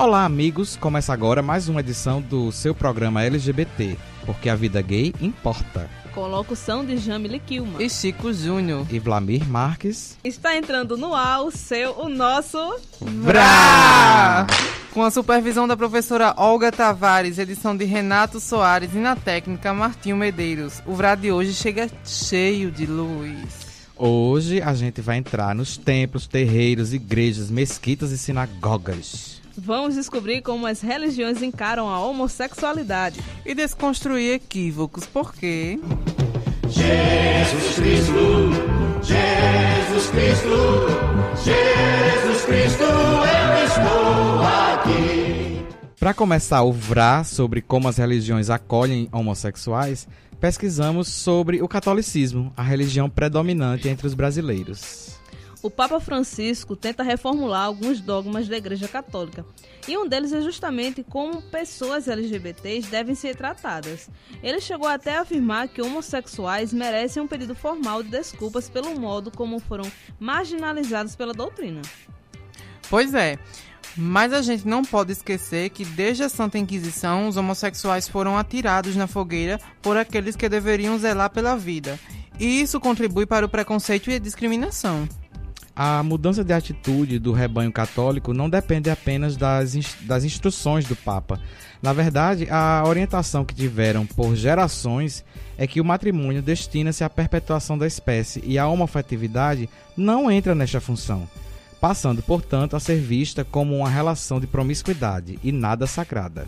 Olá, amigos! Começa agora mais uma edição do seu programa LGBT, porque a vida gay importa. Com locução de Jamile Kilma. E Chico Júnior. E Vlamir Marques. Está entrando no ar o seu, o nosso... Vrá! Com a supervisão da professora Olga Tavares, edição de Renato Soares e na técnica Martinho Medeiros. O Vrá de hoje chega cheio de luz. Hoje a gente vai entrar nos templos, terreiros, igrejas, mesquitas e sinagogas. Vamos descobrir como as religiões encaram a homossexualidade. E desconstruir equívocos, porque. Jesus Cristo, Jesus Cristo, Jesus Cristo, eu estou aqui. Para começar o VRA sobre como as religiões acolhem homossexuais, pesquisamos sobre o catolicismo, a religião predominante entre os brasileiros. O Papa Francisco tenta reformular alguns dogmas da Igreja Católica, e um deles é justamente como pessoas LGBTs devem ser tratadas. Ele chegou até a afirmar que homossexuais merecem um pedido formal de desculpas pelo modo como foram marginalizados pela doutrina. Pois é. Mas a gente não pode esquecer que desde a Santa Inquisição os homossexuais foram atirados na fogueira por aqueles que deveriam zelar pela vida. E isso contribui para o preconceito e a discriminação. A mudança de atitude do rebanho católico não depende apenas das, das instruções do Papa. Na verdade, a orientação que tiveram por gerações é que o matrimônio destina-se à perpetuação da espécie e a homofetividade não entra nesta função passando, portanto, a ser vista como uma relação de promiscuidade e nada sagrada.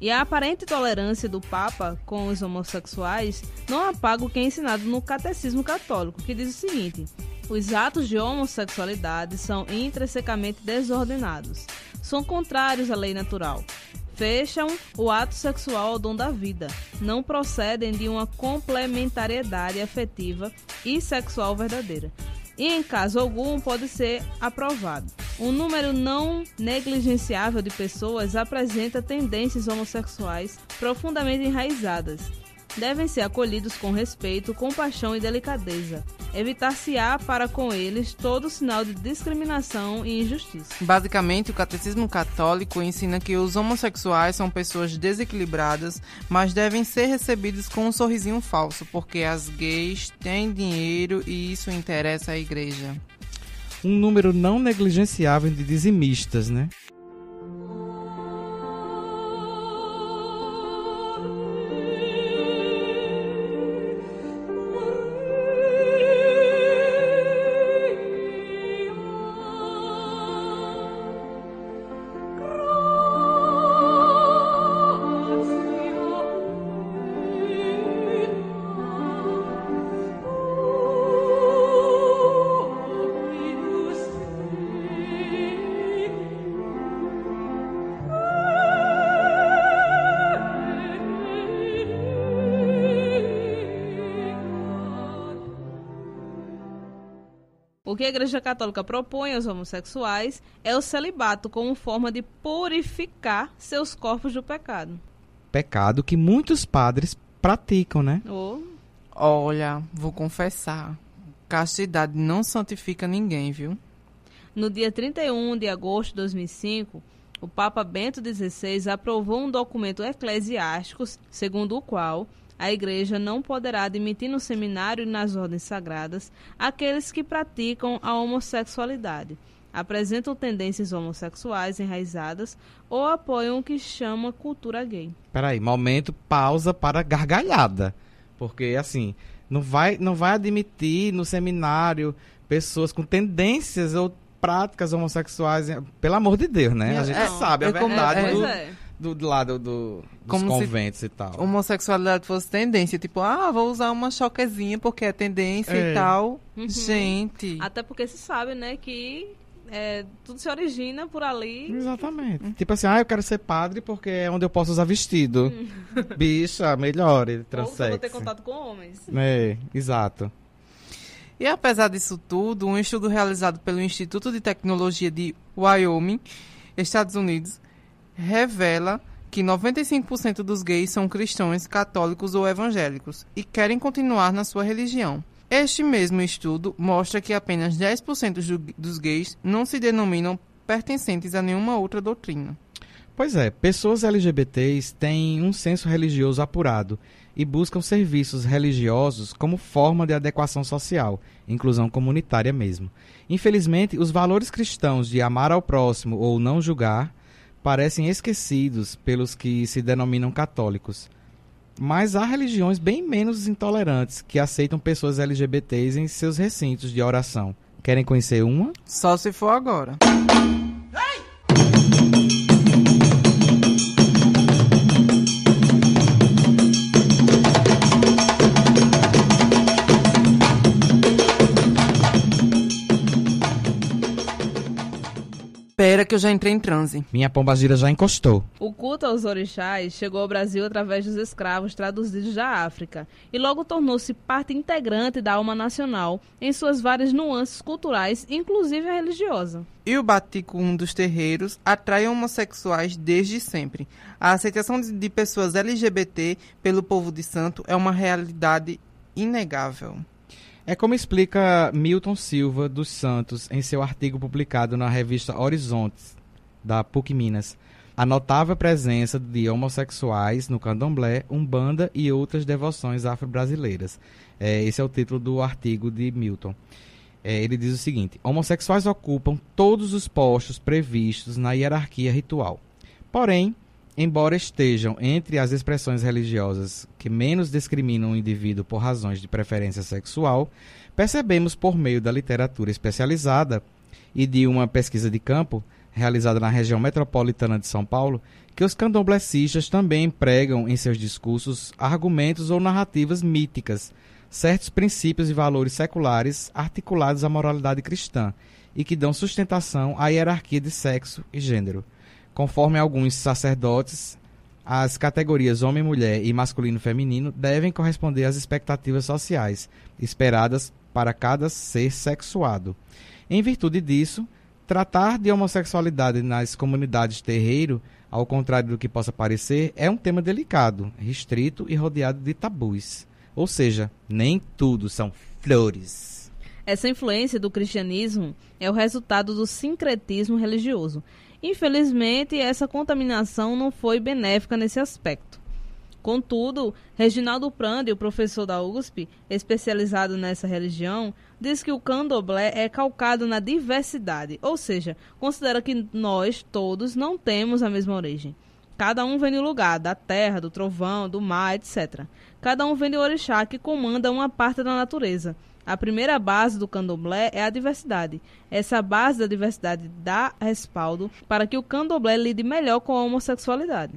E a aparente tolerância do Papa com os homossexuais não apaga o que é ensinado no Catecismo Católico, que diz o seguinte: os atos de homossexualidade são intrinsecamente desordenados, são contrários à lei natural, fecham o ato sexual ao dom da vida, não procedem de uma complementariedade afetiva e sexual verdadeira, e, em caso algum, pode ser aprovado. Um número não negligenciável de pessoas apresenta tendências homossexuais profundamente enraizadas. Devem ser acolhidos com respeito, compaixão e delicadeza. Evitar-se-á para com eles todo sinal de discriminação e injustiça. Basicamente, o catecismo católico ensina que os homossexuais são pessoas desequilibradas, mas devem ser recebidos com um sorrisinho falso, porque as gays têm dinheiro e isso interessa à igreja. Um número não negligenciável de dizimistas, né? O que a Igreja Católica propõe aos homossexuais é o celibato como forma de purificar seus corpos do pecado. Pecado que muitos padres praticam, né? Oh. Olha, vou confessar. Castidade não santifica ninguém, viu? No dia 31 de agosto de 2005, o Papa Bento XVI aprovou um documento eclesiástico segundo o qual a Igreja não poderá admitir no seminário e nas ordens sagradas aqueles que praticam a homossexualidade, apresentam tendências homossexuais enraizadas ou apoiam o que chama cultura gay. Peraí, momento, pausa para gargalhada. Porque, assim, não vai, não vai admitir no seminário pessoas com tendências ou práticas homossexuais, pelo amor de Deus, né? A gente é, sabe a é verdade é, do, é do, do lado do, dos Como conventos e tal. Homossexualidade fosse tendência, tipo, ah, vou usar uma choquezinha porque é tendência é. e tal. Uhum. Gente. Até porque se sabe, né, que é, tudo se origina por ali. Exatamente. Uhum. Tipo assim, ah, eu quero ser padre porque é onde eu posso usar vestido. Uhum. Bicha, melhor, ele transexo. Ou vou ter contato com homens. É, exato. E apesar disso tudo, um estudo realizado pelo Instituto de Tecnologia de Wyoming, Estados Unidos, revela que 95% dos gays são cristãos, católicos ou evangélicos e querem continuar na sua religião. Este mesmo estudo mostra que apenas 10% dos gays não se denominam pertencentes a nenhuma outra doutrina. Pois é, pessoas LGBTs têm um senso religioso apurado e buscam serviços religiosos como forma de adequação social, inclusão comunitária mesmo. Infelizmente, os valores cristãos de amar ao próximo ou não julgar parecem esquecidos pelos que se denominam católicos. Mas há religiões bem menos intolerantes que aceitam pessoas LGBTs em seus recintos de oração. Querem conhecer uma? Só se for agora. Espera que eu já entrei em transe. Minha pombagira já encostou. O culto aos orixás chegou ao Brasil através dos escravos traduzidos da África e logo tornou-se parte integrante da alma nacional em suas várias nuances culturais, inclusive a religiosa. E o baticum dos terreiros atrai homossexuais desde sempre. A aceitação de, de pessoas LGBT pelo povo de santo é uma realidade inegável. É como explica Milton Silva dos Santos em seu artigo publicado na revista Horizontes, da PUC Minas. A notável presença de homossexuais no candomblé, umbanda e outras devoções afro-brasileiras. É, esse é o título do artigo de Milton. É, ele diz o seguinte: homossexuais ocupam todos os postos previstos na hierarquia ritual. Porém, embora estejam entre as expressões religiosas que menos discriminam o indivíduo por razões de preferência sexual, percebemos por meio da literatura especializada e de uma pesquisa de campo realizada na região metropolitana de São Paulo que os candomblecistas também empregam em seus discursos argumentos ou narrativas míticas, certos princípios e valores seculares articulados à moralidade cristã e que dão sustentação à hierarquia de sexo e gênero. Conforme alguns sacerdotes, as categorias homem, mulher e masculino feminino devem corresponder às expectativas sociais esperadas para cada ser sexuado. Em virtude disso, tratar de homossexualidade nas comunidades terreiro, ao contrário do que possa parecer, é um tema delicado, restrito e rodeado de tabus. Ou seja, nem tudo são flores. Essa influência do cristianismo é o resultado do sincretismo religioso. Infelizmente, essa contaminação não foi benéfica nesse aspecto. Contudo, Reginaldo Prandi, o professor da USP, especializado nessa religião, diz que o candomblé é calcado na diversidade, ou seja, considera que nós todos não temos a mesma origem. Cada um vem de lugar, da terra, do trovão, do mar, etc. Cada um vem de orixá que comanda uma parte da natureza. A primeira base do candomblé é a diversidade. Essa base da diversidade dá respaldo para que o candomblé lide melhor com a homossexualidade.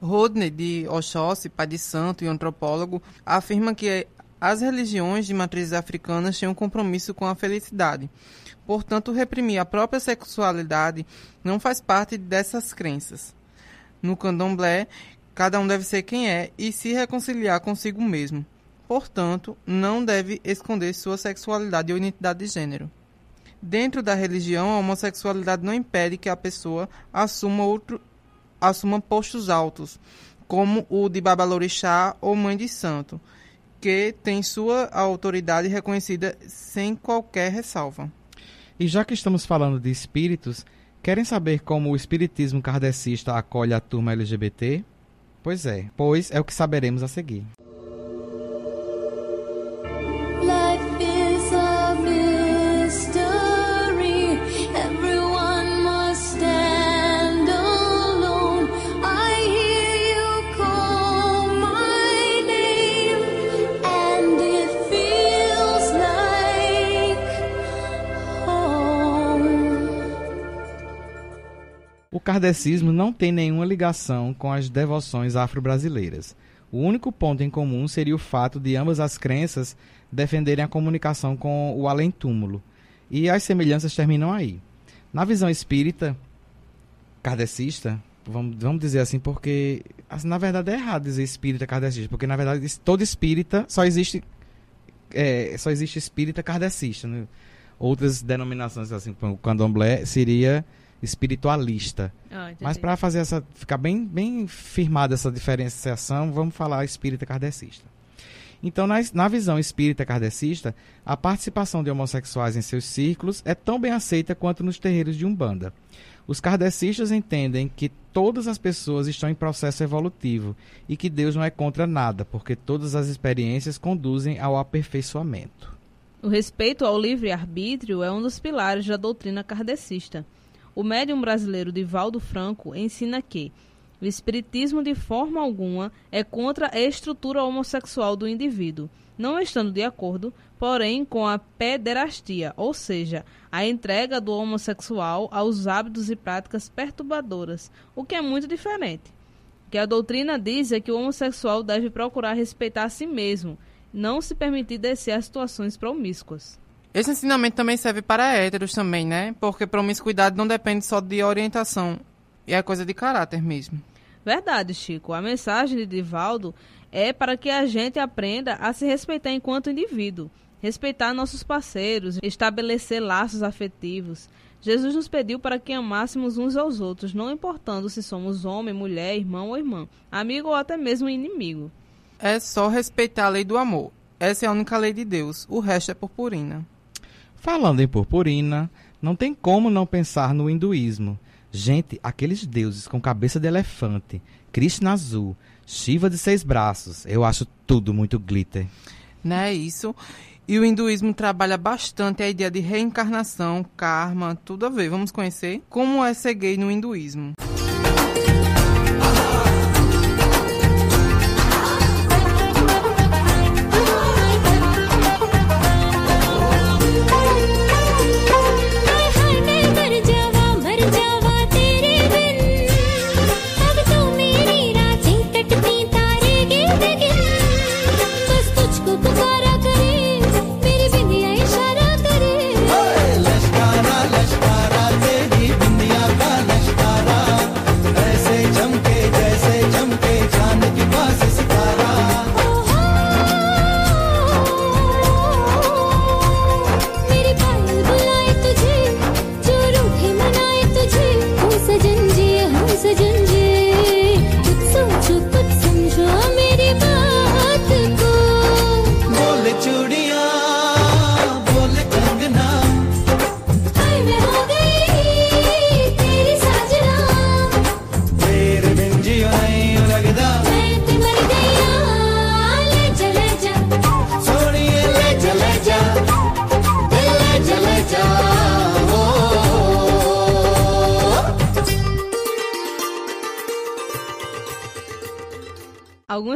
Rodney, de Oxóssi, pai de santo e antropólogo, afirma que as religiões de matrizes africanas têm um compromisso com a felicidade. Portanto, reprimir a própria sexualidade não faz parte dessas crenças. No candomblé, cada um deve ser quem é e se reconciliar consigo mesmo. Portanto, não deve esconder sua sexualidade ou identidade de gênero. Dentro da religião, a homossexualidade não impede que a pessoa assuma, outro, assuma postos altos, como o de Babalorixá ou Mãe de Santo, que tem sua autoridade reconhecida sem qualquer ressalva. E já que estamos falando de espíritos, querem saber como o espiritismo kardecista acolhe a turma LGBT? Pois é, pois é o que saberemos a seguir. Kardecismo não tem nenhuma ligação com as devoções afro-brasileiras. O único ponto em comum seria o fato de ambas as crenças defenderem a comunicação com o além-túmulo. E as semelhanças terminam aí. Na visão espírita, kardecista, vamos, vamos dizer assim, porque assim, na verdade é errado dizer espírita kardecista, porque na verdade todo espírita só existe é, só existe espírita kardecista. Né? Outras denominações, assim, como o candomblé, seria espiritualista. Ah. Mas para fazer essa ficar bem, bem firmada essa diferenciação, vamos falar espírita kardecista. Então, na, na visão espírita kardecista, a participação de homossexuais em seus círculos é tão bem aceita quanto nos terreiros de Umbanda. Os kardecistas entendem que todas as pessoas estão em processo evolutivo e que Deus não é contra nada, porque todas as experiências conduzem ao aperfeiçoamento. O respeito ao livre-arbítrio é um dos pilares da doutrina kardecista. O médium brasileiro Divaldo Franco ensina que o espiritismo de forma alguma é contra a estrutura homossexual do indivíduo, não estando de acordo, porém, com a pederastia, ou seja, a entrega do homossexual aos hábitos e práticas perturbadoras, o que é muito diferente. O que a doutrina diz é que o homossexual deve procurar respeitar a si mesmo, não se permitir descer a situações promíscuas. Esse ensinamento também serve para héteros também, né? Porque promiscuidade não depende só de orientação, é coisa de caráter mesmo. Verdade, Chico. A mensagem de Divaldo é para que a gente aprenda a se respeitar enquanto indivíduo, respeitar nossos parceiros, estabelecer laços afetivos. Jesus nos pediu para que amássemos uns aos outros, não importando se somos homem, mulher, irmão ou irmã, amigo ou até mesmo inimigo. É só respeitar a lei do amor. Essa é a única lei de Deus. O resto é purpurina. Falando em purpurina, não tem como não pensar no hinduísmo. Gente, aqueles deuses com cabeça de elefante, Krishna azul, Shiva de seis braços, eu acho tudo muito glitter. Não é isso? E o hinduísmo trabalha bastante a ideia de reencarnação, karma, tudo a ver. Vamos conhecer como é ser gay no hinduísmo.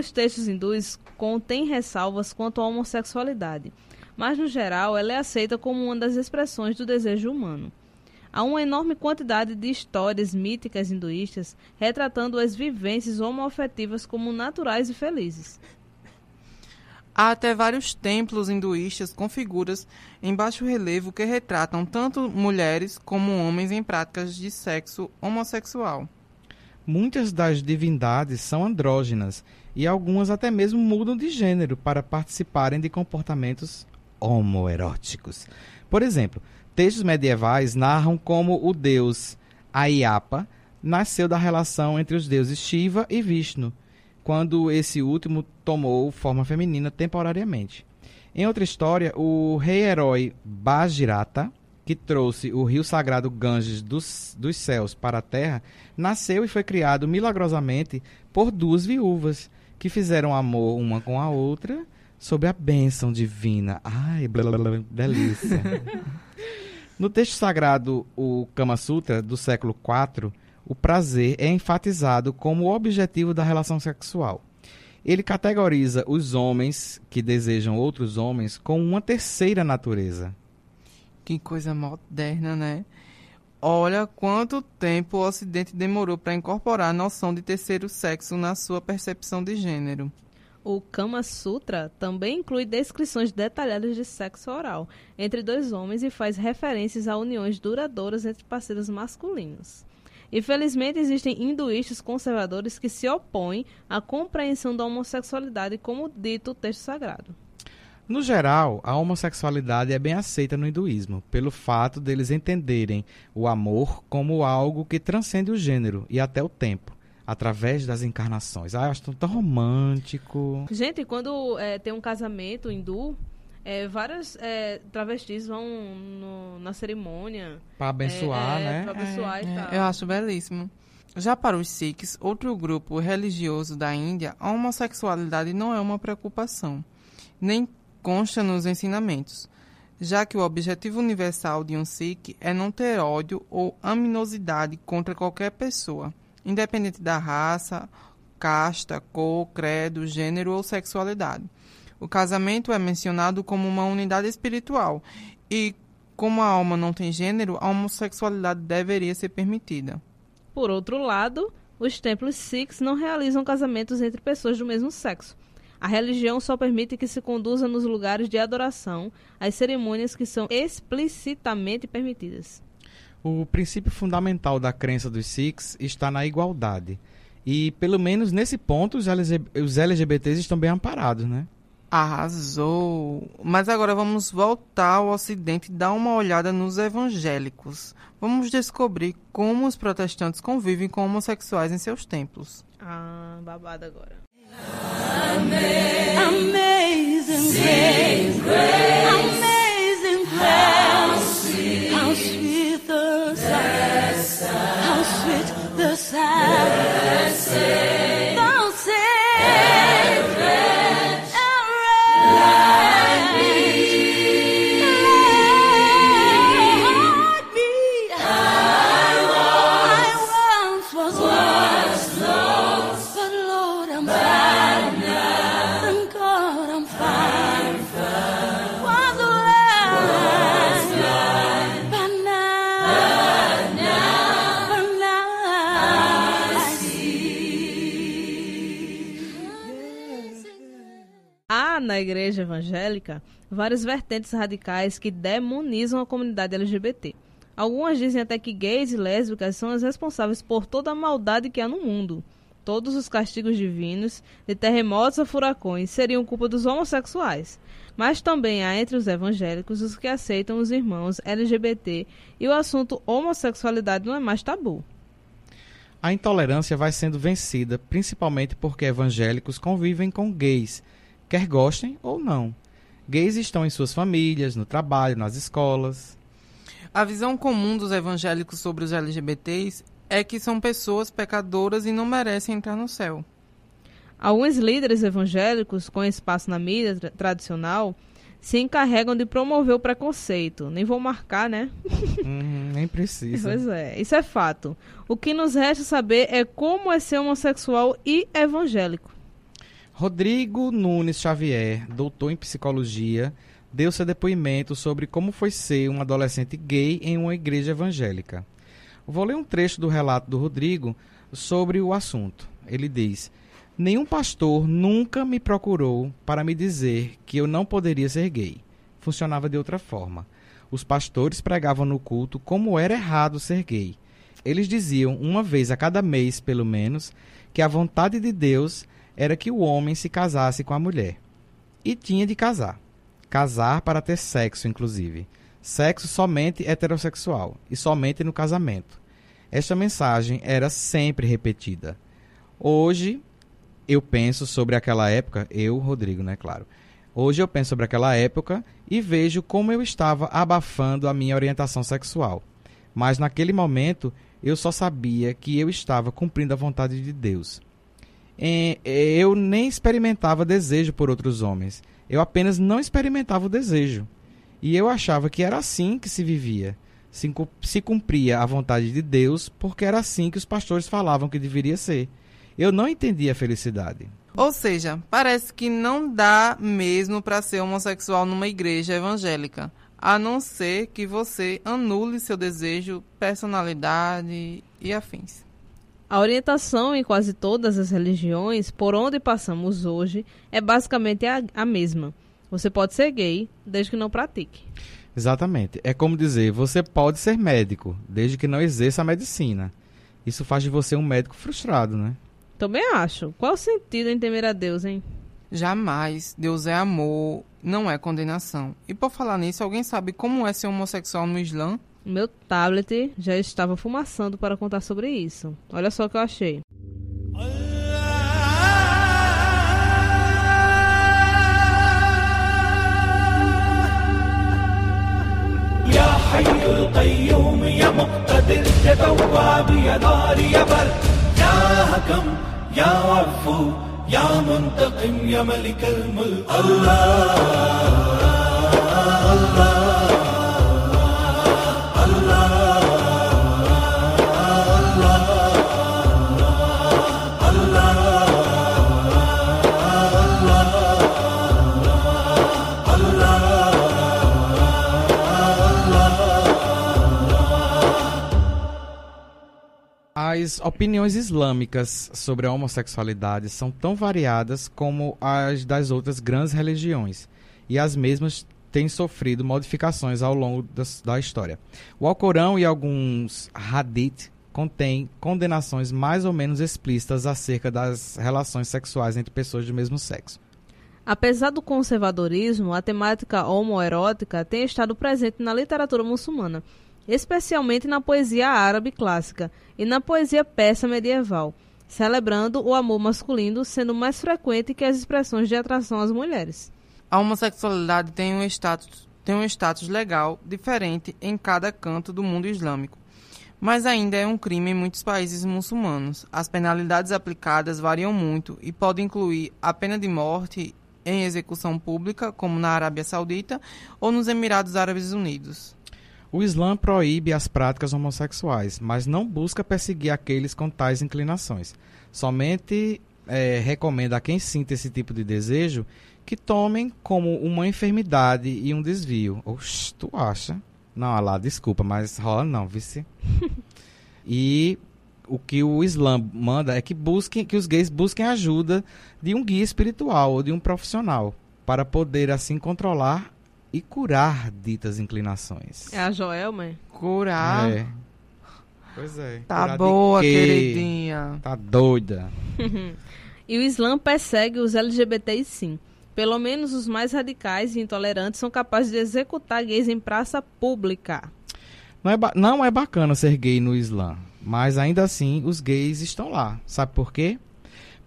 Alguns textos hindus contêm ressalvas quanto à homossexualidade, mas no geral ela é aceita como uma das expressões do desejo humano. Há uma enorme quantidade de histórias míticas hinduístas retratando as vivências homoafetivas como naturais e felizes. Há até vários templos hinduístas com figuras em baixo relevo que retratam tanto mulheres como homens em práticas de sexo homossexual. Muitas das divindades são andrógenas e algumas até mesmo mudam de gênero para participarem de comportamentos homoeróticos. Por exemplo, textos medievais narram como o deus Ayapa nasceu da relação entre os deuses Shiva e Vishnu, quando esse último tomou forma feminina temporariamente. Em outra história, o rei-herói Bajirata, que trouxe o rio sagrado Ganges dos, dos céus para a terra, nasceu e foi criado milagrosamente por duas viúvas, que fizeram amor uma com a outra sob a bênção divina. Ai, blá, blá, blá, delícia. no texto sagrado, o Kama Sutra, do século IV, o prazer é enfatizado como o objetivo da relação sexual. Ele categoriza os homens que desejam outros homens com uma terceira natureza. Que coisa moderna, né? Olha quanto tempo o Ocidente demorou para incorporar a noção de terceiro sexo na sua percepção de gênero. O Kama Sutra também inclui descrições detalhadas de sexo oral entre dois homens e faz referências a uniões duradouras entre parceiros masculinos. Infelizmente, existem hinduístas conservadores que se opõem à compreensão da homossexualidade como dito o texto sagrado. No geral, a homossexualidade é bem aceita no hinduísmo, pelo fato deles entenderem o amor como algo que transcende o gênero e até o tempo. através das encarnações. Ah, eu acho tão, romântico. Gente, quando é, tem um casamento hindu, é, várias é, travestis vão no- na cerimônia. Para abençoar, é, é, né? Pra abençoar e É, tal. eu acho belíssimo. Já para os Sikhs, outro grupo religioso da Índia, a homossexualidade não é uma preocupação, nem consta nos ensinamentos, já que o objetivo universal de um Sikh é não ter ódio ou aminosidade contra qualquer pessoa, independente da raça, casta, cor, credo, gênero ou sexualidade. O casamento é mencionado como uma unidade espiritual e, como a alma não tem gênero, a homossexualidade deveria ser permitida. Por outro lado, os templos Sikhs não realizam casamentos entre pessoas do mesmo sexo. A religião só permite que se conduza nos lugares de adoração as cerimônias que são explicitamente permitidas. O princípio fundamental da crença dos Sikhs está na igualdade. E, pelo menos nesse ponto, os, LG os LGBTs estão bem amparados, né? Arrasou! Mas agora vamos voltar ao Ocidente e dar uma olhada nos evangélicos. Vamos descobrir como os protestantes convivem com homossexuais em seus templos. Ah, babado agora. Amazing grace, amazing grace, how sweet the sound, how sweet the sound, igreja evangélica várias vertentes radicais que demonizam a comunidade LGBT. Algumas dizem até que gays e lésbicas são as responsáveis por toda a maldade que há no mundo. Todos os castigos divinos, de terremotos a furacões, seriam culpa dos homossexuais. Mas também há entre os evangélicos os que aceitam os irmãos LGBT e o assunto homossexualidade não é mais tabu. A intolerância vai sendo vencida principalmente porque evangélicos convivem com gays, quer gostem ou não. Gays estão em suas famílias, no trabalho, nas escolas. A visão comum dos evangélicos sobre os LGBTs é que são pessoas pecadoras e não merecem entrar no céu. Alguns líderes evangélicos com espaço na mídia tra- tradicional se encarregam de promover o preconceito. Nem vou marcar, né? Hum, nem precisa. Pois é, isso é fato. O que nos resta saber é como é ser homossexual e evangélico. Rodrigo Nunes Xavier, doutor em psicologia, deu seu depoimento sobre como foi ser um adolescente gay em uma igreja evangélica. Vou ler um trecho do relato do Rodrigo sobre o assunto. Ele diz: Nenhum pastor nunca me procurou para me dizer que eu não poderia ser gay. Funcionava de outra forma. Os pastores pregavam no culto como era errado ser gay. Eles diziam, uma vez a cada mês pelo menos, que a vontade de Deus era que o homem se casasse com a mulher. E tinha de casar. Casar para ter sexo, inclusive. Sexo somente heterossexual e somente no casamento. Esta mensagem era sempre repetida. Hoje, eu penso sobre aquela época, eu, Rodrigo, né, claro. Hoje eu penso sobre aquela época e vejo como eu estava abafando a minha orientação sexual. Mas naquele momento eu só sabia que eu estava cumprindo a vontade de Deus. Eh, Eu nem experimentava desejo por outros homens. Eu apenas não experimentava o desejo. E eu achava que era assim que se vivia. Se se cumpria a vontade de Deus, porque era assim que os pastores falavam que deveria ser. Eu não entendia a felicidade. Ou seja, parece que não dá mesmo para ser homossexual numa igreja evangélica, a não ser que você anule seu desejo, personalidade e afins. A orientação em quase todas as religiões por onde passamos hoje é basicamente a, a mesma. Você pode ser gay, desde que não pratique. Exatamente. É como dizer, você pode ser médico, desde que não exerça a medicina. Isso faz de você um médico frustrado, né? Também acho. Qual o sentido em temer a Deus, hein? Jamais. Deus é amor, não é condenação. E por falar nisso, alguém sabe como é ser homossexual no Islã? meu tablet já estava fumaçando para contar sobre isso. Olha só o que eu achei. Allah, Allah, Allah. As opiniões islâmicas sobre a homossexualidade são tão variadas como as das outras grandes religiões, e as mesmas têm sofrido modificações ao longo da, história. O Alcorão e alguns hadith contêm condenações mais ou menos explícitas acerca das relações sexuais entre pessoas do mesmo sexo. Apesar do conservadorismo, a temática homoerótica tem estado presente na literatura muçulmana, especialmente na poesia árabe clássica e na poesia persa medieval, celebrando o amor masculino sendo mais frequente que as expressões de atração às mulheres. A homossexualidade tem um status, tem um status legal diferente em cada canto do mundo islâmico, mas ainda é um crime em muitos países muçulmanos. As penalidades aplicadas variam muito e podem incluir a pena de morte em execução pública, como na Arábia Saudita ou nos Emirados Árabes Unidos. O Islã proíbe as práticas homossexuais, mas não busca perseguir aqueles com tais inclinações. Somente eh, recomenda a quem sinta esse tipo de desejo que tomem como uma enfermidade e um desvio. Oxe, tu acha? Não, Alá, desculpa, mas rola não, vice. e o que o Islã manda é que busquem, que os gays busquem ajuda de um guia espiritual ou de um profissional para poder assim controlar e curar ditas inclinações. É a Joelma? Curar. É. Pois é. Tá Curar de boa, quê? queridinha. Tá doida. E o Islã persegue os LGBTs sim. Pelo menos os mais radicais e intolerantes são capazes de executar gays em praça pública. Não é, não é bacana ser gay no Islã, mas ainda assim os gays estão lá. Sabe por quê?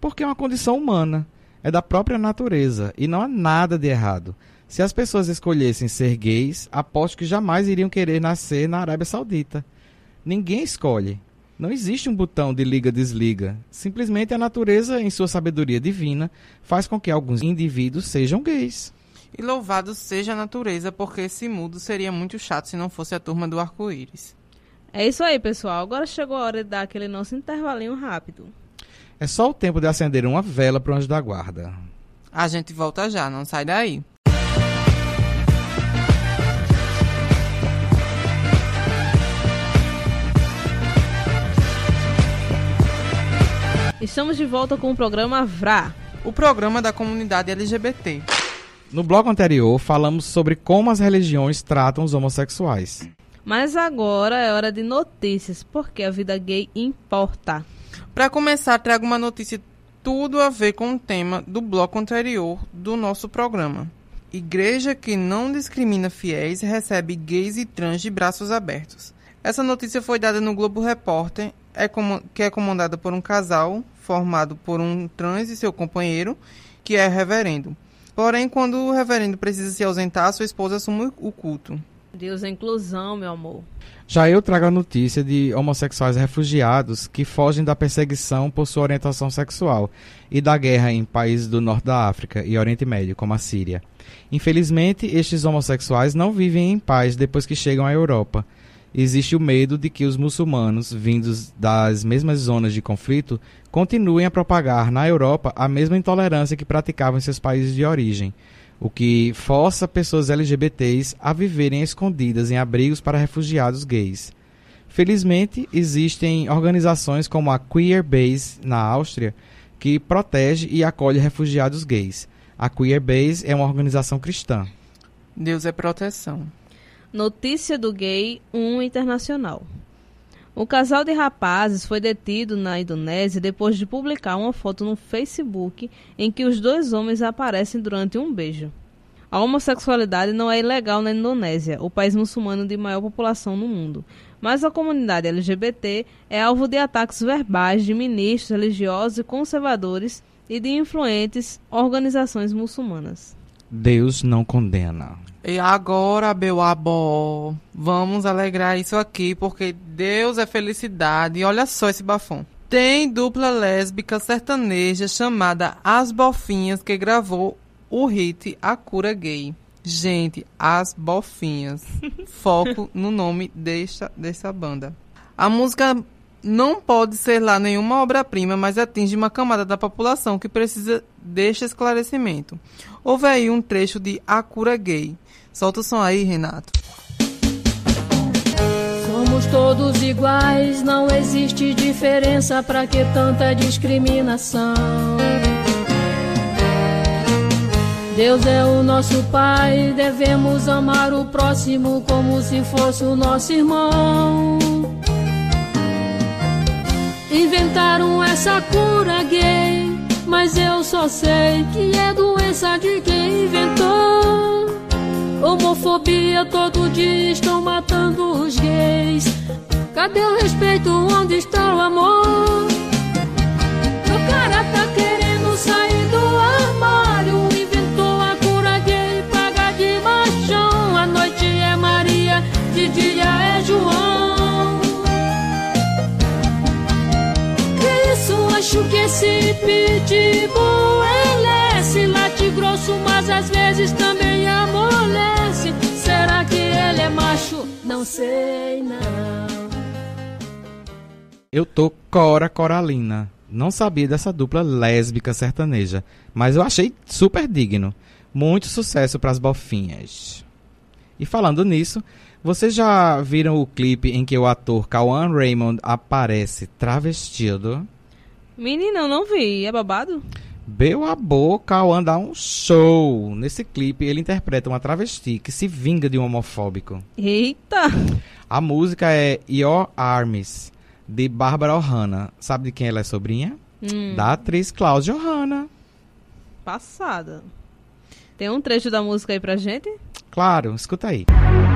Porque é uma condição humana, é da própria natureza e não há nada de errado. Se as pessoas escolhessem ser gays, aposto que jamais iriam querer nascer na Arábia Saudita. Ninguém escolhe. Não existe um botão de liga-desliga. Simplesmente a natureza, em sua sabedoria divina, faz com que alguns indivíduos sejam gays. E louvado seja a natureza, porque esse mundo seria muito chato se não fosse a turma do arco-íris. É isso aí, pessoal. Agora chegou a hora de dar aquele nosso intervalinho rápido. É só o tempo de acender uma vela para o anjo da guarda. A gente volta já, não sai daí. Estamos de volta com o programa VRA. O programa da comunidade LGBT. No bloco anterior, falamos sobre como as religiões tratam os homossexuais. Mas agora é hora de notícias, porque a vida gay importa. Para começar, trago uma notícia tudo a ver com o tema do bloco anterior do nosso programa. Igreja que não discrimina fiéis recebe gays e trans de braços abertos. Essa notícia foi dada no Globo Repórter, é como- que é comandada por um casal formado por um trans e seu companheiro, que é reverendo. Porém, quando o reverendo precisa se ausentar, sua esposa assume o culto. Deus é inclusão, meu amor. Já eu trago a notícia de homossexuais refugiados que fogem da perseguição por sua orientação sexual e da guerra em países do norte da África e Oriente Médio, como a Síria. Infelizmente, estes homossexuais não vivem em paz depois que chegam à Europa. Existe o medo de que os muçulmanos, vindos das mesmas zonas de conflito, continuem a propagar na Europa a mesma intolerância que praticavam em seus países de origem o que força pessoas LGBTs a viverem escondidas em abrigos para refugiados gays. Felizmente, existem organizações como a Queer Base na Áustria que protege e acolhe refugiados gays. A Queer Base é uma organização cristã. Deus é proteção. Notícia do gay 1 internacional. O casal de rapazes foi detido na Indonésia depois de publicar uma foto no Facebook em que os dois homens aparecem durante um beijo. A homossexualidade não é ilegal na Indonésia, o país muçulmano de maior população no mundo, mas a comunidade LGBT é alvo de ataques verbais de ministros religiosos e conservadores e de influentes organizações muçulmanas. Deus não condena. E agora, meu amor, vamos alegrar isso aqui, porque Deus é felicidade. E olha só esse bafão. Tem dupla lésbica sertaneja chamada As Bofinhas que gravou o hit A Cura Gay. Gente, As Bofinhas. Foco no nome desta, dessa banda. A música não pode ser lá nenhuma obra-prima, mas atinge uma camada da população que precisa deste esclarecimento. Houve aí um trecho de A Cura Gay. Solta o som aí, Renato. Somos todos iguais, não existe diferença pra que tanta discriminação. Deus é o nosso Pai, devemos amar o próximo como se fosse o nosso irmão. Inventaram essa cura gay, mas eu só sei que é doença de quem inventou. Homofobia todo dia estão matando os gays. Cadê o respeito? Onde está o amor? Pitbull ele é esse late grosso, mas às vezes também amolece. Será que ele é macho? Não sei não. Eu tô Cora Coralina. Não sabia dessa dupla lésbica sertaneja, mas eu achei super digno. Muito sucesso pras bofinhas. E falando nisso, vocês já viram o clipe em que o ator Cauan Raymond aparece travestido? Menina, eu não vi. É babado? Beu a boca, Cauan dá um show. Nesse clipe, ele interpreta uma travesti que se vinga de um homofóbico. Eita! A música é Your Arms, de Bárbara Ohana. Sabe de quem ela é sobrinha? Hum, Da atriz Cláudia Ohana. passada. Tem um trecho da música aí pra gente? Claro, escuta aí. This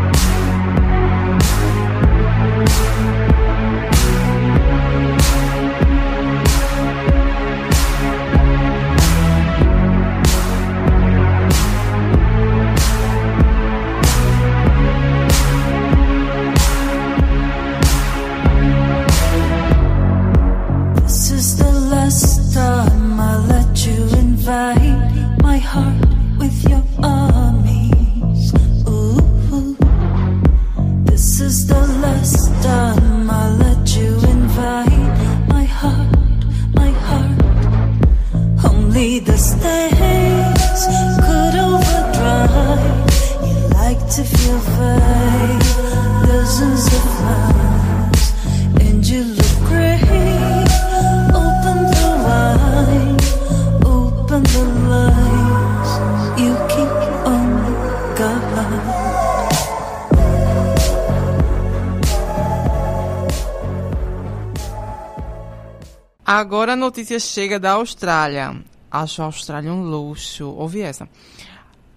Agora a notícia chega da Austrália. Acho a Austrália um luxo. Ouvi essa.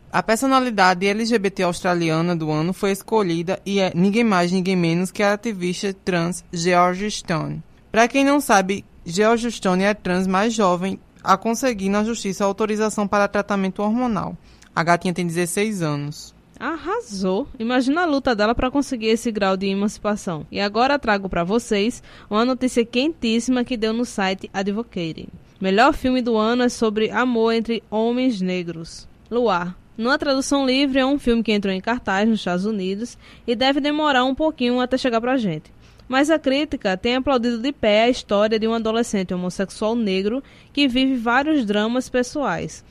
A personalidade LGBT australiana do ano foi escolhida e é ninguém mais, ninguém menos que a ativista trans George Stone. Para quem não sabe, George Stone é a trans mais jovem a conseguir na justiça autorização para tratamento hormonal. A gatinha tem 16 anos. Arrasou! Imagina a luta dela para conseguir esse grau de emancipação. E agora trago para vocês uma notícia quentíssima que deu no site Advocating. Melhor filme do ano é sobre amor entre homens negros. Luar. Numa tradução livre, é um filme que entrou em cartaz nos Estados Unidos e deve demorar um pouquinho até chegar pra gente. Mas a crítica tem aplaudido de pé a história de um adolescente homossexual negro que vive vários dramas pessoais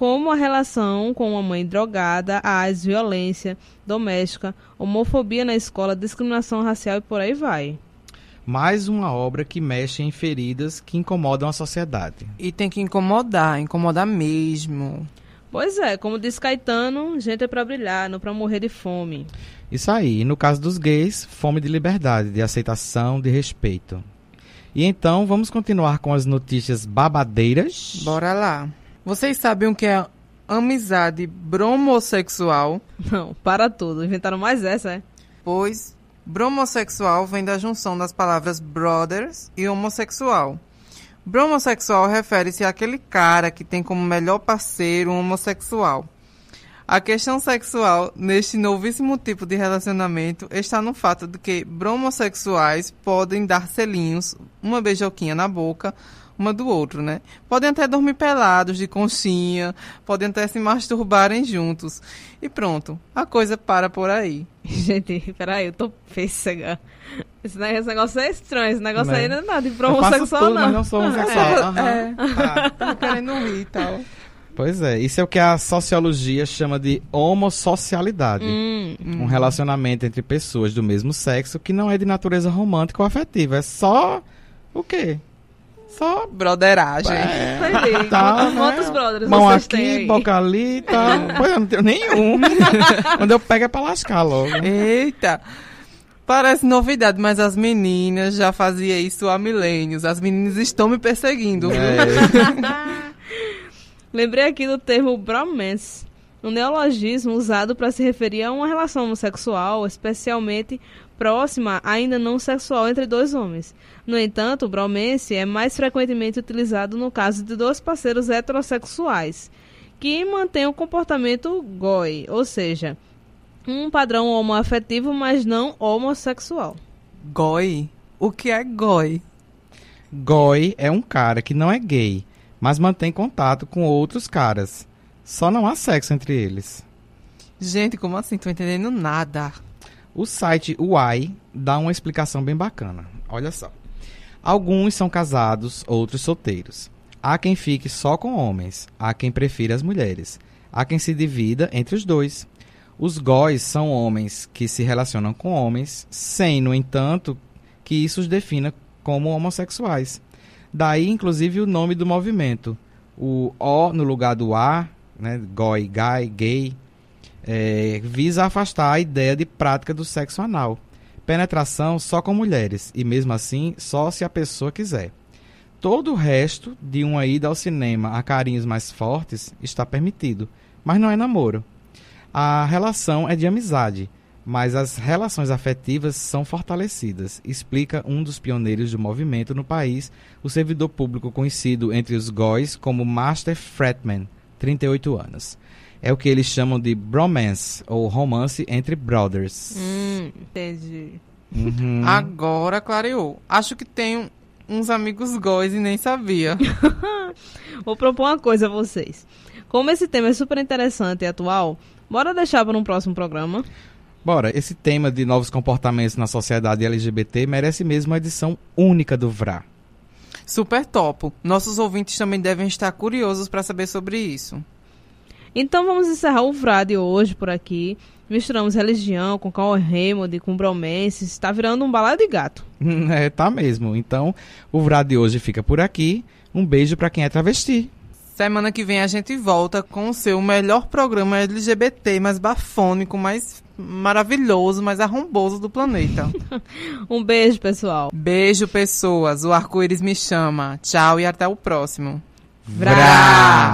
como a relação com uma mãe drogada, AIDS, violência doméstica, homofobia na escola, discriminação racial e por aí vai. Mais uma obra que mexe em feridas que incomodam a sociedade. E tem que incomodar, incomodar mesmo. Pois é, como diz Caetano, gente é pra brilhar, não pra morrer de fome. Isso aí, e no caso dos gays, fome de liberdade, de aceitação, de respeito. E então, vamos continuar com as notícias babadeiras. Bora lá. Vocês sabem o que é amizade bromossexual? Não, para tudo. Inventaram mais essa, é? Pois bromossexual vem da junção das palavras brothers e homossexual. Bromossexual refere-se àquele cara que tem como melhor parceiro um homossexual. A questão sexual neste novíssimo tipo de relacionamento está no fato de que bromossexuais podem dar selinhos, uma beijoquinha na boca, uma do outro, né? Podem até dormir pelados, de conchinha, podem até se masturbarem juntos. E pronto, a coisa para por aí. Gente, peraí, eu tô pêssega. Esse ne- esse negócio é estranho, esse negócio Né? aí não é nada de homossexual, tudo, não. mas não sou homossexual. É, é. Tá. Querendo rir e tal. Pois é, isso é o que a sociologia chama de homossocialidade. Hum, Um relacionamento entre pessoas do mesmo sexo que não é de natureza romântica ou afetiva. É só o quê? Só Broderagem. é, entendi. Tá, Quantos, né? quantos brothers mão vocês têm aqui, aí? boca ali e tal. Pois eu não tenho nenhum. Quando eu pego é pra lascar logo. Eita! Parece novidade, mas as meninas já faziam isso há milênios. As meninas estão me perseguindo. É, Lembrei aqui do termo bromance, um neologismo usado para se referir a uma relação homossexual, especialmente próxima, ainda não sexual, entre dois homens. No entanto, o bromance é mais frequentemente utilizado no caso de dois parceiros heterossexuais, que mantêm o comportamento goi, ou seja, um padrão homoafetivo, mas não homossexual. Goi? O que é goi? Goi é um cara que não é gay, mas mantém contato com outros caras. Só não há sexo entre eles. Gente, como assim? Tô entendendo nada. O site Uai dá uma explicação bem bacana. Olha só. Alguns são casados, outros solteiros. Há quem fique só com homens, há quem prefira as mulheres. Há quem se divida entre os dois. Os góis são homens que se relacionam com homens, sem, no entanto, que isso os defina como homossexuais. Daí, inclusive, o nome do movimento. O O no lugar do A, né, goi, gay, gay, é, visa afastar a ideia de prática do sexo anal. Penetração só com mulheres, e mesmo assim, só se a pessoa quiser. Todo o resto, de uma ida ao cinema a carinhos mais fortes, está permitido, mas não é namoro. A relação é de amizade, mas as relações afetivas são fortalecidas, explica um dos pioneiros do movimento no país, o servidor público conhecido entre os góis como Master Fretman, 38 anos. É o que eles chamam de bromance, ou romance entre brothers. Hum, entendi. Uhum. Agora clareou. Acho que tenho uns amigos góis e nem sabia. Vou propor uma coisa a vocês. Como esse tema é super interessante e atual, bora deixar para um próximo programa. Bora, esse tema de novos comportamentos na sociedade LGBT merece mesmo uma edição única do VRA. Super topo. Nossos ouvintes também devem estar curiosos para saber sobre isso. Então vamos encerrar o VRA de hoje por aqui. Misturamos religião com Carl Raymond, com bromance. Está virando um balado de gato. É, tá mesmo. Então, o VRA de hoje fica por aqui. Um beijo pra quem é travesti. Semana que vem a gente volta com o seu melhor programa LGBT, mais bafônico, mais maravilhoso, mais arromboso do planeta. Um beijo, pessoal. Beijo, pessoas. O arco-íris me chama. Tchau e até o próximo. Vrá!